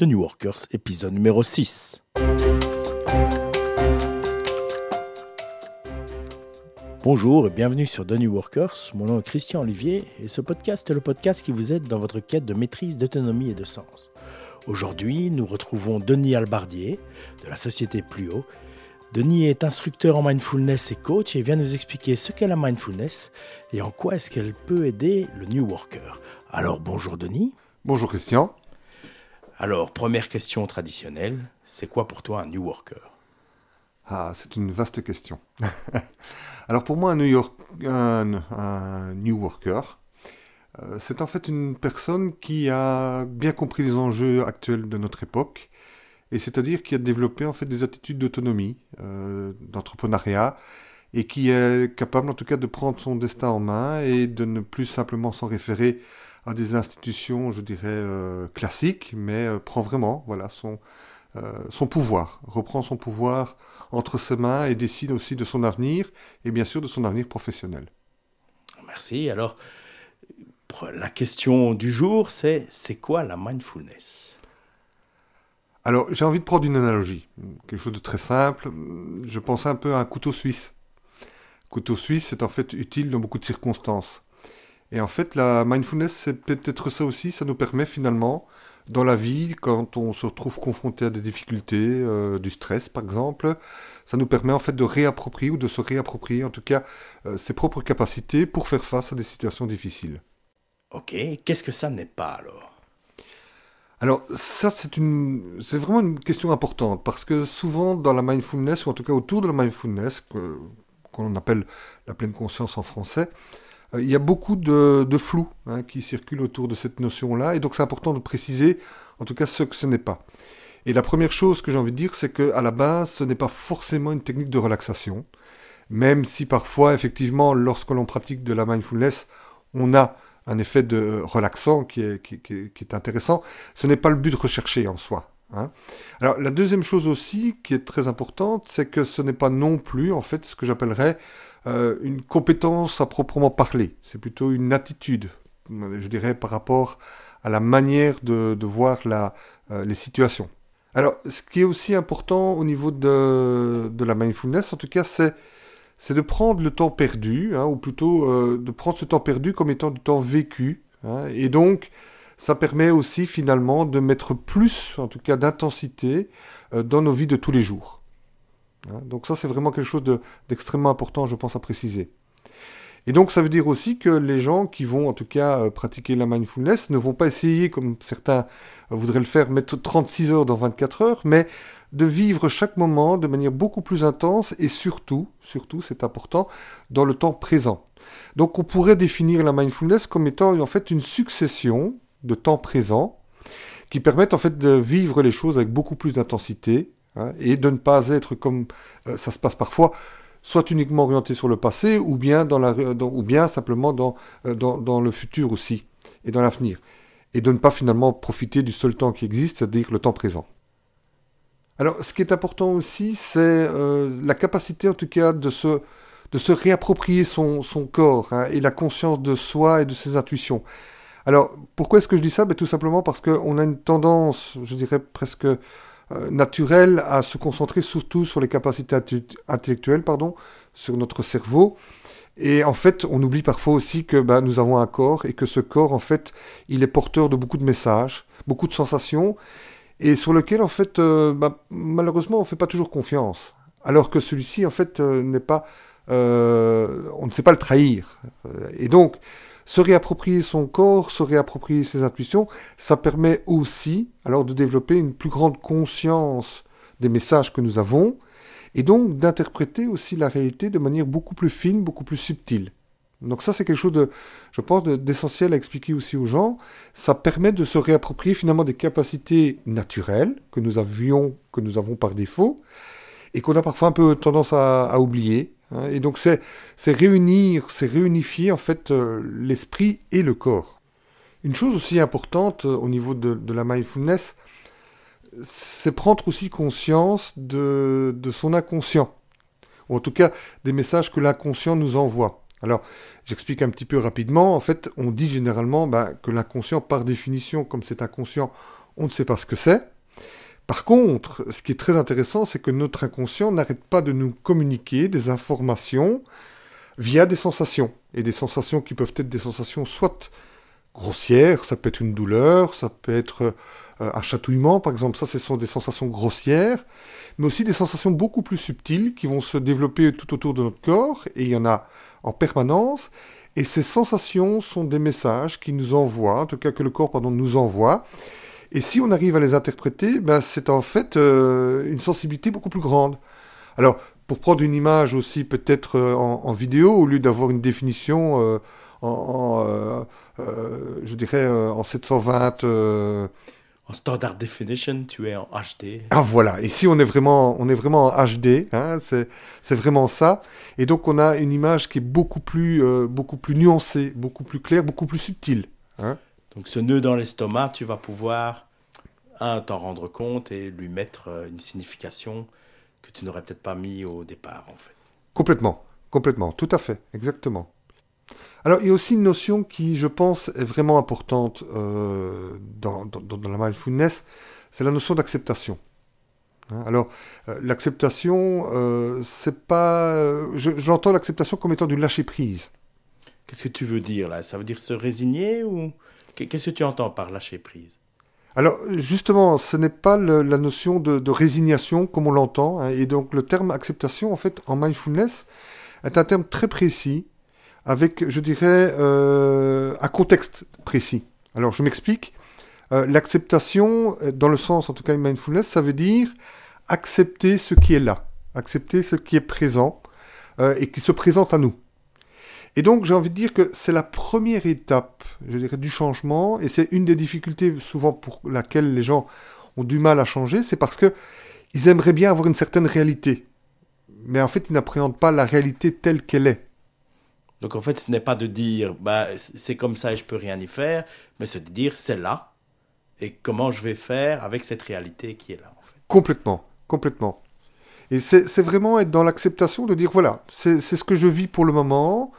de New Workers, épisode numéro 6. Bonjour et bienvenue sur The New Workers. Mon nom est Christian Olivier et ce podcast est le podcast qui vous aide dans votre quête de maîtrise, d'autonomie et de sens. Aujourd'hui, nous retrouvons Denis Albardier de la société Pluo. Denis est instructeur en mindfulness et coach et vient nous expliquer ce qu'est la mindfulness et en quoi est-ce qu'elle peut aider le New Worker. Alors bonjour Denis. Bonjour Christian. Alors, première question traditionnelle, c'est quoi pour toi un New Worker? Ah, c'est une vaste question. Alors pour moi, un New, York, un, New Worker, euh, c'est en fait une personne qui a bien compris les enjeux actuels de notre époque, et c'est-à-dire qui a développé en fait des attitudes d'autonomie, euh, d'entrepreneuriat, et qui est capable en tout cas de prendre son destin en main et de ne plus simplement s'en référer à des institutions, je dirais, euh, classiques, mais euh, prend vraiment voilà, son, euh, son pouvoir, reprend son pouvoir entre ses mains et décide aussi de son avenir, et bien sûr de son avenir professionnel. Merci. Alors, la question du jour, c'est c'est quoi la mindfulness? Alors, j'ai envie de prendre une analogie, quelque chose de très simple. Je pense un peu à un couteau suisse. Couteau suisse, c'est en fait utile dans beaucoup de circonstances. Et en fait, la mindfulness, c'est peut-être ça aussi, ça nous permet finalement, dans la vie, quand on se retrouve confronté à des difficultés, euh, du stress par exemple, ça nous permet en fait de réapproprier ou de se réapproprier en tout cas euh, ses propres capacités pour faire face à des situations difficiles. Ok, qu'est-ce que ça n'est pas alors? Alors ça c'est une c'est vraiment une question importante parce que souvent dans la mindfulness ou en tout cas autour de la mindfulness qu'on appelle la pleine conscience en français, il y a beaucoup de, flou hein, qui circule autour de cette notion-là, et donc c'est important de préciser, en tout cas, ce que ce n'est pas. Et la première chose que j'ai envie de dire, c'est qu'à la base, ce n'est pas forcément une technique de relaxation, même si parfois, effectivement, lorsque l'on pratique de la mindfulness, on a un effet de relaxant qui est, qui, est intéressant, ce n'est pas le but recherché en soi. Hein. Alors la deuxième chose aussi qui est très importante, c'est que ce n'est pas non plus en fait ce que j'appellerais euh, une compétence à proprement parler, c'est plutôt une attitude, je dirais, par rapport à la manière de, voir euh, les situations. Alors, ce qui est aussi important au niveau de, la mindfulness, en tout cas, c'est, c'est de prendre le temps perdu, hein, ou plutôt euh, de prendre ce temps perdu comme étant du temps vécu. Hein, et donc, ça permet aussi finalement de mettre plus, en tout cas, d'intensité dans nos vies de tous les jours. Hein, donc ça, c'est vraiment quelque chose d'extrêmement important, je pense, à préciser. Et donc ça veut dire aussi que les gens qui vont en tout cas euh, pratiquer la mindfulness ne vont pas essayer, comme certains voudraient le faire, mettre 36 heures dans 24 heures, mais de vivre chaque moment de manière beaucoup plus intense et surtout, surtout c'est important, dans le temps présent. Donc on pourrait définir la mindfulness comme étant en fait une succession de temps présents qui permettent en fait de vivre les choses avec beaucoup plus d'intensité, Hein, et de ne pas être comme euh, ça se passe parfois, soit uniquement orienté sur le passé, ou bien, dans la, ou bien simplement dans, euh, dans, dans, le futur aussi, et dans l'avenir. Et de ne pas finalement profiter du seul temps qui existe, c'est-à-dire le temps présent. Alors, ce qui est important aussi, c'est euh, la capacité, en tout cas, de se, de se réapproprier son, son corps hein, et la conscience de soi et de ses intuitions. Alors, pourquoi est-ce que je dis ça? Ben, Tout simplement parce qu'on a une tendance, je dirais presque euh, naturel à se concentrer surtout sur les capacités intellectuelles, pardon, sur notre cerveau. Et en fait, on oublie parfois aussi que bah, nous avons un corps et que ce corps, en fait, il est porteur de beaucoup de messages, beaucoup de sensations, et sur lequel, en fait, euh, bah, malheureusement, on ne fait pas toujours confiance. Alors que celui-ci, en fait, euh, n'est pas, on ne sait pas le trahir. Et donc, se réapproprier son corps, se réapproprier ses intuitions, ça permet aussi alors de développer une plus grande conscience des messages que nous avons et donc d'interpréter aussi la réalité de manière beaucoup plus fine, beaucoup plus subtile. Donc ça c'est quelque chose de, je pense, d'essentiel à expliquer aussi aux gens. Ça permet de se réapproprier finalement des capacités naturelles que nous avions, que nous avons par défaut et qu'on a parfois un peu tendance à oublier et donc c'est réunir, c'est réunifier en fait euh, l'esprit et le corps. Une chose aussi importante euh, au niveau de, la mindfulness, c'est prendre aussi conscience de, son inconscient, ou en tout cas des messages que l'inconscient nous envoie. Alors, j'explique un petit peu rapidement. En fait, on dit généralement bah, que l'inconscient, par définition, comme c'est inconscient, on ne sait pas ce que c'est. Par contre, ce qui est très intéressant, c'est que notre inconscient n'arrête pas de nous communiquer des informations via des sensations. Et des sensations qui peuvent être des sensations soit grossières, ça peut être une douleur, ça peut être euh, un chatouillement, par exemple, ça ce sont des sensations grossières, mais aussi des sensations beaucoup plus subtiles qui vont se développer tout autour de notre corps, et il y en a en permanence, et ces sensations sont des messages qui nous envoient, en tout cas que le corps pardon, nous envoie, et si on arrive à les interpréter, ben, c'est en fait euh, une sensibilité beaucoup plus grande. Alors, pour prendre une image aussi peut-être euh, en, vidéo, au lieu d'avoir une définition euh, en, je dirais, en 720... En standard definition, tu es en HD. Ah voilà, ici on est vraiment, on est vraiment en HD, hein, c'est vraiment ça. Et donc on a une image qui est beaucoup plus, beaucoup plus nuancée, beaucoup plus claire, beaucoup plus subtile. Hein. Donc ce nœud dans l'estomac, tu vas pouvoir, un, t'en rendre compte et lui mettre euh, une signification que tu n'aurais peut-être pas mis au départ, en fait. Complètement, complètement, tout à fait, exactement. Alors, il y a aussi une notion qui, je pense, est vraiment importante euh, dans, la mindfulness, c'est la notion d'acceptation. Hein, alors, euh, l'acceptation, c'est pas. J'entends l'acceptation comme étant du lâcher prise. Qu'est-ce que tu veux dire là? Ça veut dire se résigner ou Qu'est-ce que tu entends par lâcher prise? Alors justement, ce n'est pas la notion de, résignation comme on l'entend, hein, et donc le terme acceptation, en fait, en mindfulness, est un terme très précis, avec, je dirais, euh, un contexte précis. Alors je m'explique. Euh, l'acceptation, dans le sens, en tout cas, mindfulness, ça veut dire accepter ce qui est là, accepter ce qui est présent euh, et qui se présente à nous. Et donc j'ai envie de dire que c'est la première étape, je dirais, du changement, et c'est une des difficultés souvent pour laquelle les gens ont du mal à changer, c'est parce que ils aimeraient bien avoir une certaine réalité, mais en fait ils n'appréhendent pas la réalité telle qu'elle est. Donc en fait ce n'est pas de dire bah c'est comme ça et je peux rien y faire, mais c'est de dire c'est là et comment je vais faire avec cette réalité qui est là en fait. Complètement, complètement. Et c'est vraiment être dans l'acceptation de dire voilà, c'est ce que je vis pour le moment,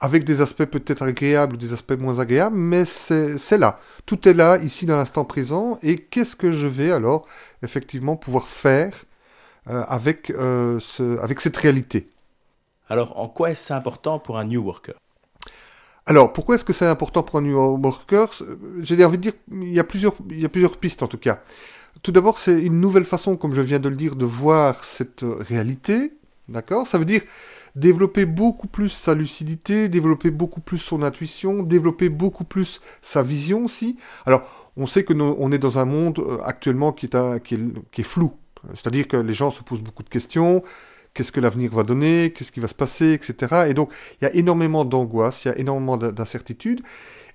avec des aspects peut-être agréables ou des aspects moins agréables, mais c'est là. Tout est là, ici, dans l'instant présent, et qu'est-ce que je vais alors, effectivement, pouvoir faire euh, avec, euh, ce, avec cette réalité? Alors, en quoi est-ce important pour un New Worker? Alors, pourquoi est-ce que c'est important pour un New Worker? J'ai envie de dire, il y, a plusieurs, il y a plusieurs pistes en tout cas. Tout d'abord, c'est une nouvelle façon, comme je viens de le dire, de voir cette réalité. D'accord? Ça veut dire développer beaucoup plus sa lucidité, développer beaucoup plus son intuition, développer beaucoup plus sa vision aussi. Alors, on sait que on est dans un monde euh, actuellement qui est, qui est, flou. C'est-à-dire que les gens se posent beaucoup de questions. Qu'est-ce que l'avenir va donner? Qu'est-ce qui va se passer? Etc. Et donc, il y a énormément d'angoisse, il y a énormément d'incertitudes.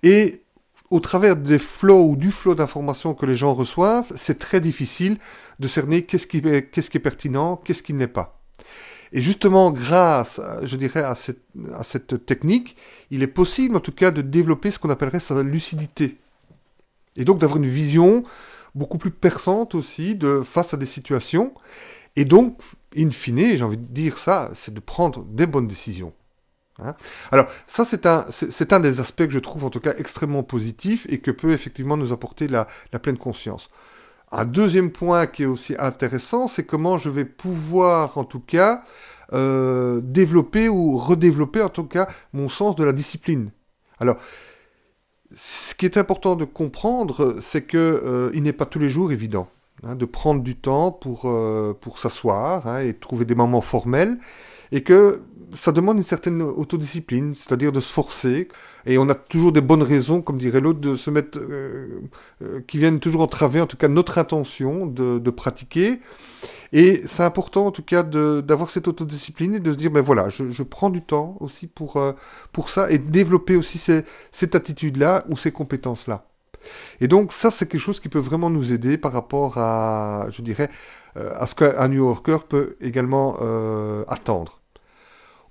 Et au travers des flots ou du flot d'informations que les gens reçoivent, c'est très difficile de cerner qu'est-ce qui, qui est pertinent, qu'est-ce qui n'est pas. Et justement, grâce, je dirais, à cette, technique, il est possible, en tout cas, de développer ce qu'on appellerait sa lucidité. Et donc d'avoir une vision beaucoup plus perçante aussi face à des situations. Et donc, in fine, j'ai envie de dire ça, c'est de prendre des bonnes décisions. Hein. Alors, ça, c'est un, des aspects que je trouve en tout cas extrêmement positif et que peut effectivement nous apporter la pleine conscience. Un deuxième point qui est aussi intéressant, c'est comment je vais pouvoir, en tout cas, euh, développer ou redévelopper, en tout cas, mon sens de la discipline. Alors, ce qui est important de comprendre, c'est que euh, il n'est pas tous les jours évident hein, de prendre du temps pour, euh, s'asseoir hein, et trouver des moments formels, et que ça demande une certaine autodiscipline, c'est-à-dire de se forcer. Et on a toujours des bonnes raisons, comme dirait l'autre, de se mettre, euh, euh, qui viennent toujours entraver, en tout cas, notre intention de, pratiquer. Et c'est important, en tout cas, d'avoir cette autodiscipline et de se dire, ben voilà, je, prends du temps aussi pour, euh, pour ça et développer aussi cette attitude-là ou ces compétences-là. Et donc, ça, c'est quelque chose qui peut vraiment nous aider par rapport à, je dirais, à ce qu'un New Yorker peut également attendre.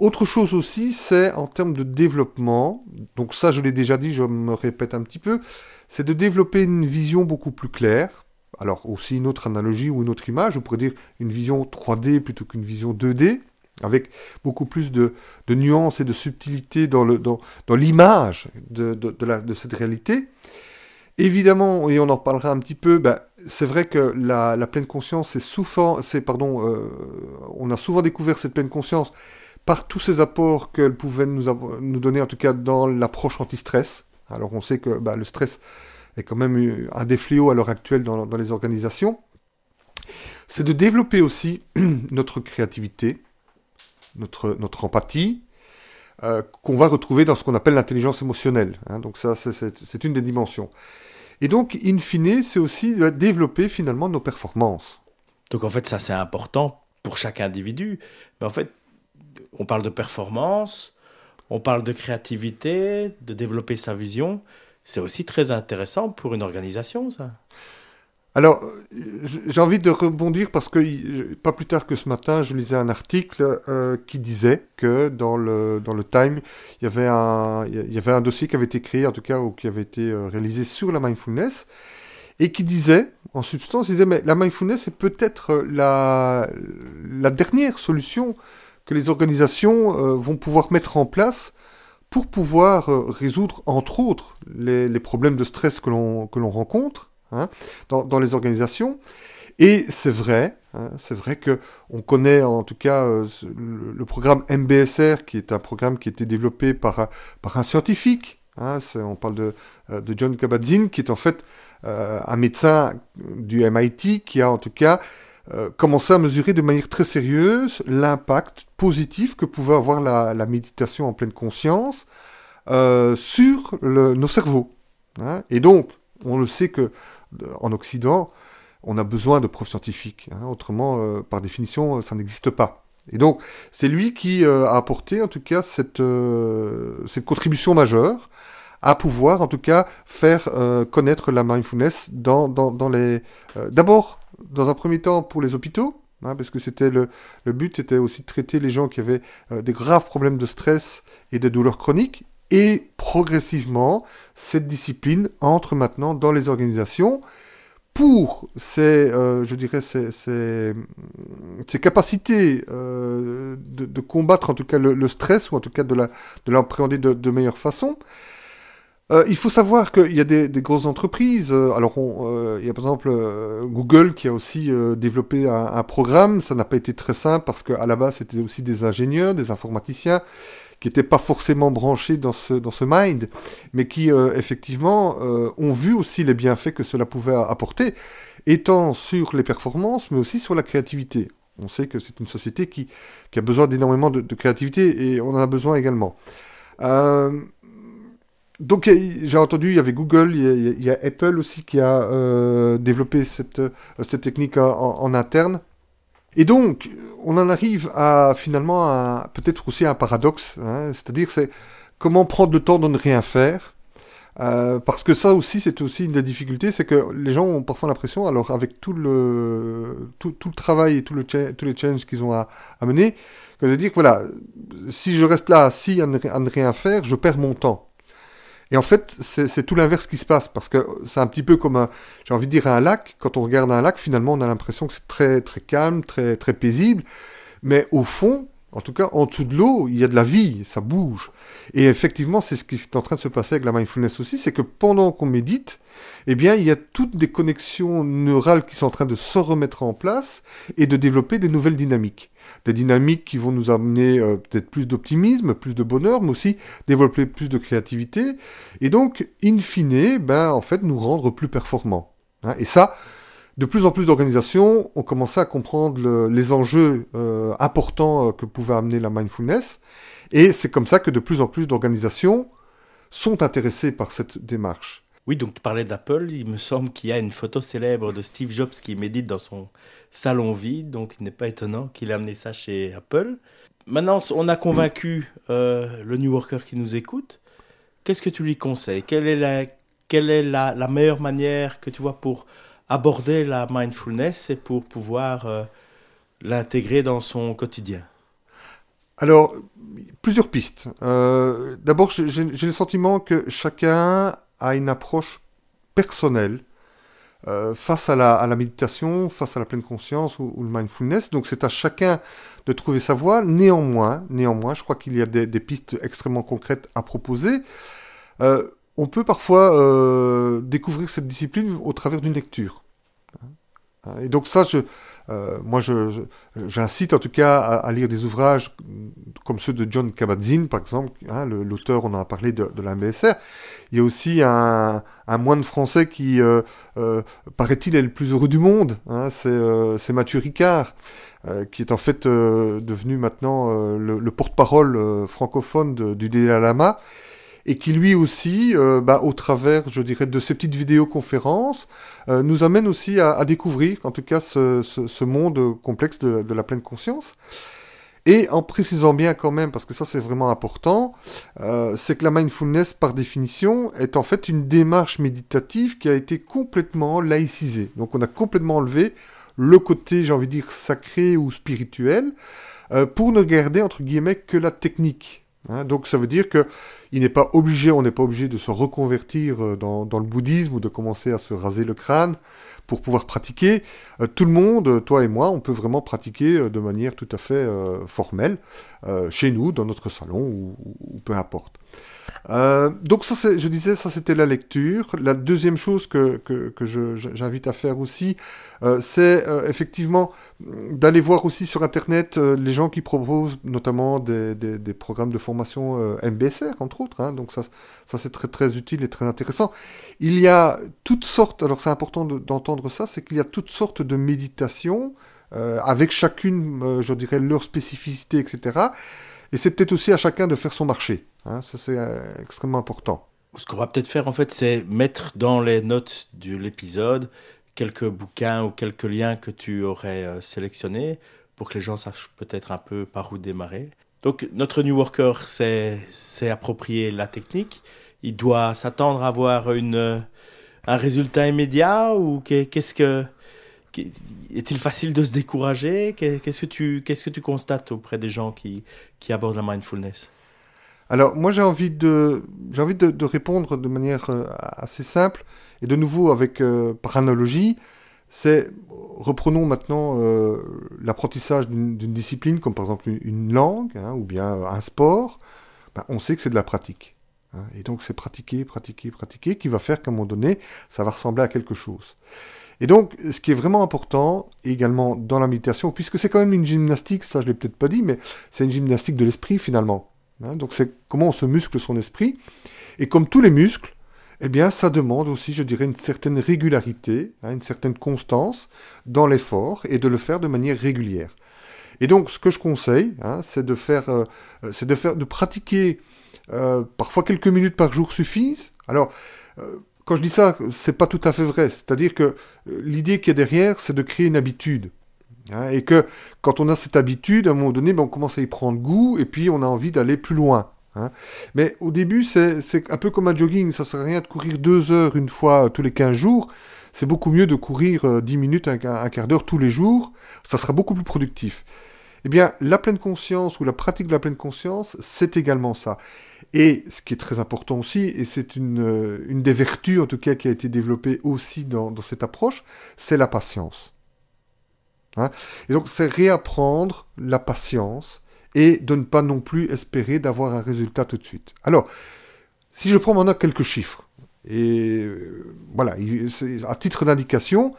Autre chose aussi, c'est en termes de développement, donc ça je l'ai déjà dit, je me répète un petit peu, c'est de développer une vision beaucoup plus claire. Alors aussi une autre analogie ou une autre image, je pourrais dire une vision 3D plutôt qu'une vision 2D, avec beaucoup plus de, nuances et de subtilité dans l'image de, cette réalité. Évidemment, et on en parlera un petit peu, bah, c'est vrai que la, pleine conscience, c'est souvent, c'est pardon, euh, on a souvent découvert cette pleine conscience par tous ces apports qu'elle pouvait nous, nous donner, en tout cas dans l'approche anti-stress. Alors on sait que bah, le stress est quand même un des fléaux à l'heure actuelle dans, les organisations. C'est de développer aussi notre créativité, notre, notre empathie, euh, qu'on va retrouver dans ce qu'on appelle l'intelligence émotionnelle. Hein. donc ça, c'est une des dimensions. Et donc, in fine, c'est aussi développer finalement nos performances. Donc en fait, ça c'est important pour chaque individu. En fait, on parle de performance, on parle de créativité, de développer sa vision. C'est aussi très intéressant pour une organisation, ça. Alors, j'ai envie de rebondir parce que pas plus tard que ce matin, je lisais un article euh, qui disait que dans le, dans le Time, il y, avait un, il y avait un dossier qui avait été créé, en tout cas, ou qui avait été euh, réalisé sur la mindfulness, et qui disait, en substance, disait, mais la mindfulness est peut-être la, la dernière solution que les organisations euh, vont pouvoir mettre en place pour pouvoir résoudre, entre autres, les, problèmes de stress que l'on rencontre, Hein, dans, les organisations. Et c'est vrai, hein, c'est vrai que on connaît en tout cas euh, le, programme MBSR, qui est un programme qui a été développé par, par un scientifique. Hein, on parle de, euh, de John Kabat-Zinn, qui est en fait euh, un médecin du MIT qui a en tout cas commencé à mesurer de manière très sérieuse l'impact positif que pouvait avoir la, méditation en pleine conscience sur le, nos cerveaux. Et donc, on le sait que en Occident, on a besoin de preuves scientifiques. Hein. autrement, euh, par définition, euh, ça n'existe pas. Et donc, c'est lui qui euh, a apporté, en tout cas, cette, contribution majeure à pouvoir, en tout cas, faire connaître la mindfulness dans, les... D'abord, dans un premier temps, pour les hôpitaux, hein, parce que c'était le, le but, était aussi de traiter les gens qui avaient des graves problèmes de stress et de douleurs chroniques, et progressivement, cette discipline entre maintenant dans les organisations pour ces, euh, je dirais, ces, capacités euh, de, combattre en tout cas le, stress, ou en tout cas de l'appréhender de, de, meilleure façon. Euh, il faut savoir qu'il y a des, grosses entreprises. Alors, il y a par exemple Google qui a aussi développé un, un, programme. Ça n'a pas été très simple parce qu'à la base, c'était aussi des ingénieurs, des informaticiens qui n'étaient pas forcément branchés dans ce, dans ce mind, mais qui euh, effectivement euh, ont vu aussi les bienfaits que cela pouvait apporter, étant sur les performances, mais aussi sur la créativité. On sait que c'est une société qui, qui a besoin d'énormément de, créativité et on en a besoin également. Euh, donc j'ai entendu, il y avait Google, il y a, Apple aussi qui a développé cette, cette technique en interne. Et donc, on en arrive à finalement peut-être aussi un paradoxe, hein, c'est-à-dire c'est comment prendre le temps de ne rien faire. Euh, parce que ça aussi, c'est aussi une des difficultés, c'est que les gens ont parfois l'impression, alors avec tout le, tout, le travail et tous les challenges qu'ils ont à, mener, que de dire, voilà, si je reste là assis à ne rien faire, je perds mon temps. Et en fait, c'est tout l'inverse qui se passe, parce que c'est un petit peu comme, j'ai envie de dire, un lac. Quand on regarde un lac, finalement, on a l'impression que c'est très, très calme, très, très paisible. Mais au fond, en tout cas, en dessous de l'eau, il y a de la vie, ça bouge. Et effectivement, c'est ce qui est en train de se passer avec la mindfulness aussi, c'est que pendant qu'on médite, eh bien, il y a toutes des connexions neurales qui sont en train de se remettre en place et de développer des nouvelles dynamiques des dynamiques qui vont nous amener euh, peut-être plus d'optimisme, plus de bonheur, mais aussi développer plus de créativité, et donc, in fine, ben, en fait, nous rendre plus performants. Hein. Et ça, de plus en plus d'organisations ont commencé à comprendre les enjeux euh, importants euh, que pouvait amener la mindfulness, et c'est comme ça que de plus en plus d'organisations sont intéressées par cette démarche. Oui, donc tu parlais d'Apple, il me semble qu'il y a une photo célèbre de Steve Jobs qui médite dans son salon vide, donc il n'est pas étonnant qu'il ait amené ça chez Apple. Maintenant, on a convaincu euh, le New Worker qui nous écoute. Qu'est-ce que tu lui conseilles? Quelle est, la, quelle est la, meilleure manière que tu vois pour aborder la mindfulness et pour pouvoir euh, l'intégrer dans son quotidien Alors, plusieurs pistes. Euh, d'abord, j'ai le sentiment que chacun a une approche personnelle euh, face à la, méditation, face à la pleine conscience ou, le mindfulness. Donc c'est à chacun de trouver sa voie. Néanmoins, néanmoins, je crois qu'il y a des, pistes extrêmement concrètes à proposer. On peut parfois euh, découvrir cette discipline au travers d'une lecture. Et donc ça, euh, moi, j'incite en tout cas à, lire des ouvrages comme ceux de John Kabat-Zinn, par exemple, hein, l'auteur, on en a parlé de, de la MBSR. Il y a aussi un, moine français qui, euh, paraît-il, est le plus heureux du monde. Hein, c'est Mathieu Ricard, qui est en fait devenu maintenant le, porte-parole francophone du Dalai Lama et qui lui aussi, euh, bah, au travers, je dirais, de ces petites vidéoconférences, euh, nous amène aussi à, découvrir, en tout cas, ce, monde complexe de, la pleine conscience. Et en précisant bien quand même, parce que ça c'est vraiment important, euh, c'est que la mindfulness, par définition, est en fait une démarche méditative qui a été complètement laïcisée. Donc on a complètement enlevé le côté, j'ai envie de dire, sacré ou spirituel, pour ne garder, entre guillemets, que la technique. Hein. donc ça veut dire que il n'est pas obligé, on n'est pas obligé de se reconvertir euh, dans, le bouddhisme ou de commencer à se raser le crâne pour pouvoir pratiquer. Euh, tout le monde, toi et moi, on peut vraiment pratiquer euh, de manière tout à fait formelle, chez nous, dans notre salon ou peu importe. Euh, donc ça, je disais, ça c'était la lecture. La deuxième chose que, que, que j'invite à faire aussi, euh, c'est euh, effectivement d'aller voir aussi sur Internet les gens qui proposent notamment des, des, des programmes de formation MBSR, entre autres. Hein. donc ça, ça c'est très très utile et très intéressant. Il y a toutes sortes, alors c'est important d'entendre ça, c'est qu'il y a toutes sortes de méditations, avec chacune, je dirais, leur spécificité, etc. Et c'est peut-être aussi à chacun de faire son marché. Hein, ça, c'est euh, extrêmement important. Ce qu'on va peut-être faire, en fait, c'est mettre dans les notes de l'épisode quelques bouquins ou quelques liens que tu aurais euh, sélectionnés pour que les gens sachent peut-être un peu par où démarrer. Donc, notre New Worker s'est approprié la technique. Il doit s'attendre à avoir euh, un résultat immédiat ou qu'est-ce que est-il facile de se décourager? Qu'est-ce que tu qu'est-ce constates auprès des gens qui abordent la mindfulness? Alors moi j'ai envie de j'ai envie de, répondre de manière euh, assez simple et de nouveau avec euh, par analogie. C'est reprenons maintenant euh, l'apprentissage d'une discipline comme par exemple une, langue hein, ou bien un sport. Ben, on sait que c'est de la pratique. Hein, et donc c'est pratiquer, pratiquer, pratiquer qui va faire qu'à un moment donné, ça va ressembler à quelque chose. Et donc, ce qui est vraiment important également dans la méditation, puisque c'est quand même une gymnastique, ça je l'ai peut-être pas dit, mais c'est une gymnastique de l'esprit finalement. Hein. donc c'est comment on se muscle son esprit. Et comme tous les muscles, eh bien, ça demande aussi, je dirais, une certaine régularité, hein, une certaine constance dans l'effort et de le faire de manière régulière. Et donc, ce que je conseille, hein, c'est de faire, euh, c'est de faire, de pratiquer. Euh, parfois quelques minutes par jour suffisent. Alors, euh, quand je dis ça, c'est pas tout à fait vrai. C'est-à-dire que euh, l'idée qui est derrière, c'est de créer une habitude. Hein, et que quand on a cette habitude, à un moment donné, ben, on commence à y prendre goût et puis on a envie d'aller plus loin. Hein. Mais au début, c'est un peu comme un jogging. Ça sert à rien de courir deux heures une fois tous les 15 jours. C'est beaucoup mieux de courir euh, dix minutes, un, quart d'heure tous les jours. Ça sera beaucoup plus productif. Eh bien, la pleine conscience ou la pratique de la pleine conscience, c'est également ça. Et ce qui est très important aussi, et c'est une, euh, des vertus en tout cas qui a été développée aussi dans cette approche, c'est la patience. Hein et donc c'est réapprendre la patience et de ne pas non plus espérer d'avoir un résultat tout de suite. Alors, si je prends maintenant quelques chiffres, et euh, voilà, à titre d'indication,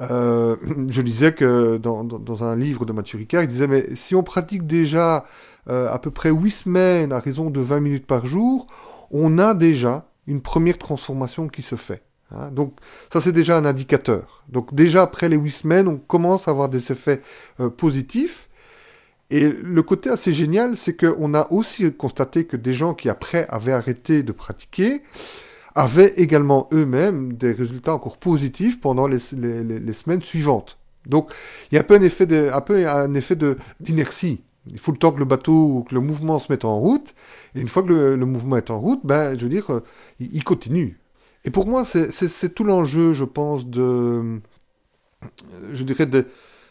euh, je disais que dans, un livre de Mathieu Ricard, il disait, mais si on pratique déjà euh, à peu près 8 semaines à raison de 20 minutes par jour, on a déjà une première transformation qui se fait. Hein. Donc ça c'est déjà un indicateur. Donc déjà après les 8 semaines, on commence à avoir des effets euh, positifs. Et le côté assez génial, c'est qu'on a aussi constaté que des gens qui après avaient arrêté de pratiquer, avaient également eux-mêmes des résultats encore positifs pendant les, semaines suivantes. Donc il y a un peu un effet de, un peu un effet d'inertie. Il faut le temps que le bateau ou que le mouvement se mette en route. Et une fois que le, mouvement est en route, ben, je veux dire, euh, il, continue. Et pour moi, c'est tout l'enjeu, je pense, de, je dirais,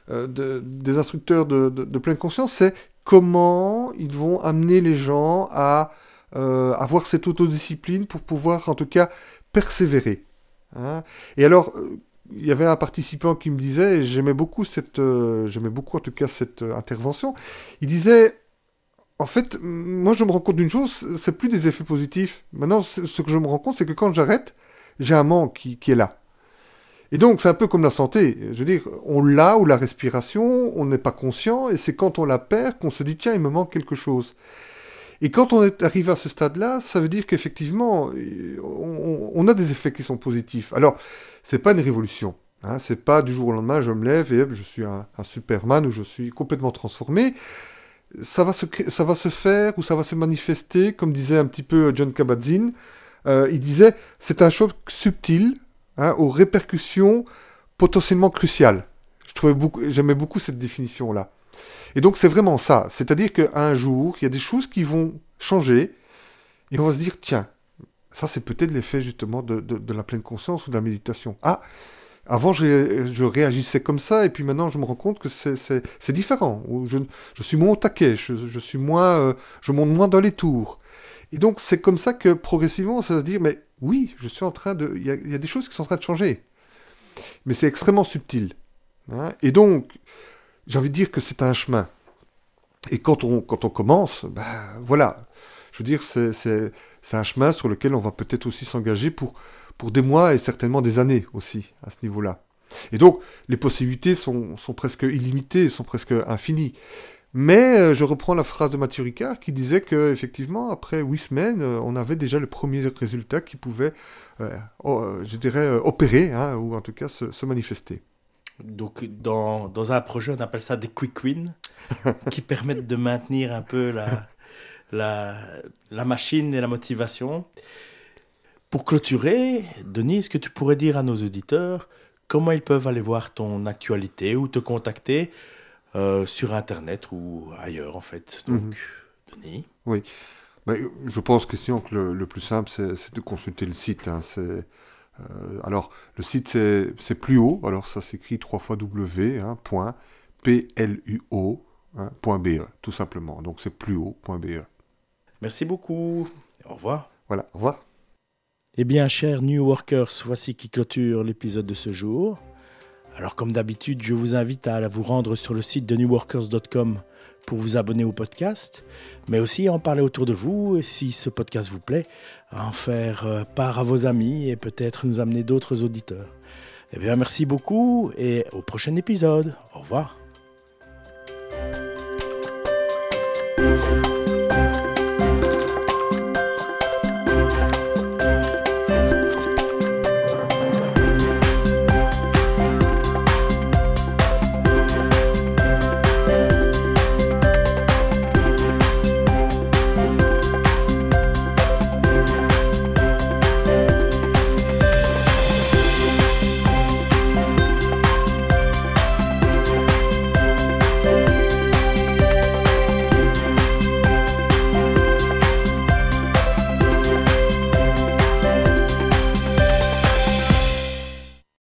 euh, des instructeurs de, pleine conscience, c'est comment ils vont amener les gens à euh, avoir cette autodiscipline pour pouvoir, en tout cas, persévérer. Hein. Et alors, il y avait un participant qui me disait, j'aimais beaucoup cette, euh, j'aimais beaucoup en tout cas cette euh, intervention, il disait, en fait, moi je me rends compte d'une chose, c'est plus des effets positifs. Maintenant, ce que je me rends compte, c'est que quand j'arrête, j'ai un manque qui, est là. Et donc, c'est un peu comme la santé. Je veux dire, on l'a ou la respiration, on n'est pas conscient, et c'est quand on la perd qu'on se dit, tiens, il me manque quelque chose. Et quand on est arrivé à ce stade-là, ça veut dire qu'effectivement, on, a des effets qui sont positifs. Alors, c'est pas une révolution. Hein, c'est pas du jour au lendemain, je me lève et je suis un, Superman ou je suis complètement transformé. Ça va, se, ça va se faire ou ça va se manifester, comme disait un petit peu John Kabat-Zinn. Euh, il disait, c'est un choc subtil Hein, aux répercussions potentiellement cruciales. Beaucoup, j'aimais beaucoup cette définition-là. Et donc c'est vraiment ça, c'est-à-dire qu'un jour, il y a des choses qui vont changer, et on va se dire, tiens, ça c'est peut-être l'effet justement de, de, la pleine conscience ou de la méditation. Ah, avant je, réagissais comme ça, et puis maintenant je me rends compte que c'est différent, je, suis moins au taquet, je, suis moins, euh, je monte moins dans les tours. Et donc c'est comme ça que progressivement on va se dire, mais oui, je suis en train de... Il y, a, des choses qui sont en train de changer. Mais c'est extrêmement subtil. Hein. et donc, j'ai envie de dire que c'est un chemin. Et quand on, quand on commence, ben voilà. Je veux dire, c'est un chemin sur lequel on va peut-être aussi s'engager pour, pour des mois et certainement des années aussi, à ce niveau-là. Et donc, les possibilités sont, sont presque illimitées, sont presque infinies. Mais euh, je reprends la phrase de Mathieu Ricard qui disait que effectivement après huit semaines, euh, on avait déjà le premier résultat qui pouvait, euh, je dirais, opérer hein, ou en tout cas se, manifester. Donc dans, dans, un projet, on appelle ça des quick wins qui permettent de maintenir un peu la, la, la machine et la motivation. Pour clôturer, Denis, est-ce que tu pourrais dire à nos auditeurs comment ils peuvent aller voir ton actualité ou te contacter euh, sur Internet ou ailleurs, en fait? Donc, mhm. Denis Oui. Ben, je pense, Christian, que le, plus simple, c'est de consulter le site. Hein. Euh, alors, le site, c'est plus haut. Alors, ça s'écrit 3 fois W, hein, point, P-L-U-O, hein, point B-E, tout simplement. Donc, c'est plus haut.be. Merci beaucoup. Au revoir. Voilà, au revoir. Eh bien, chers New Workers, voici qui clôture l'épisode de ce jour. Alors comme d'habitude, je vous invite à vous rendre sur le site de newworkers.com pour vous abonner au podcast, mais aussi à en parler autour de vous et si ce podcast vous plaît, à en faire euh, part à vos amis et peut-être nous amener d'autres auditeurs. Eh bien merci beaucoup et au prochain épisode. Au revoir.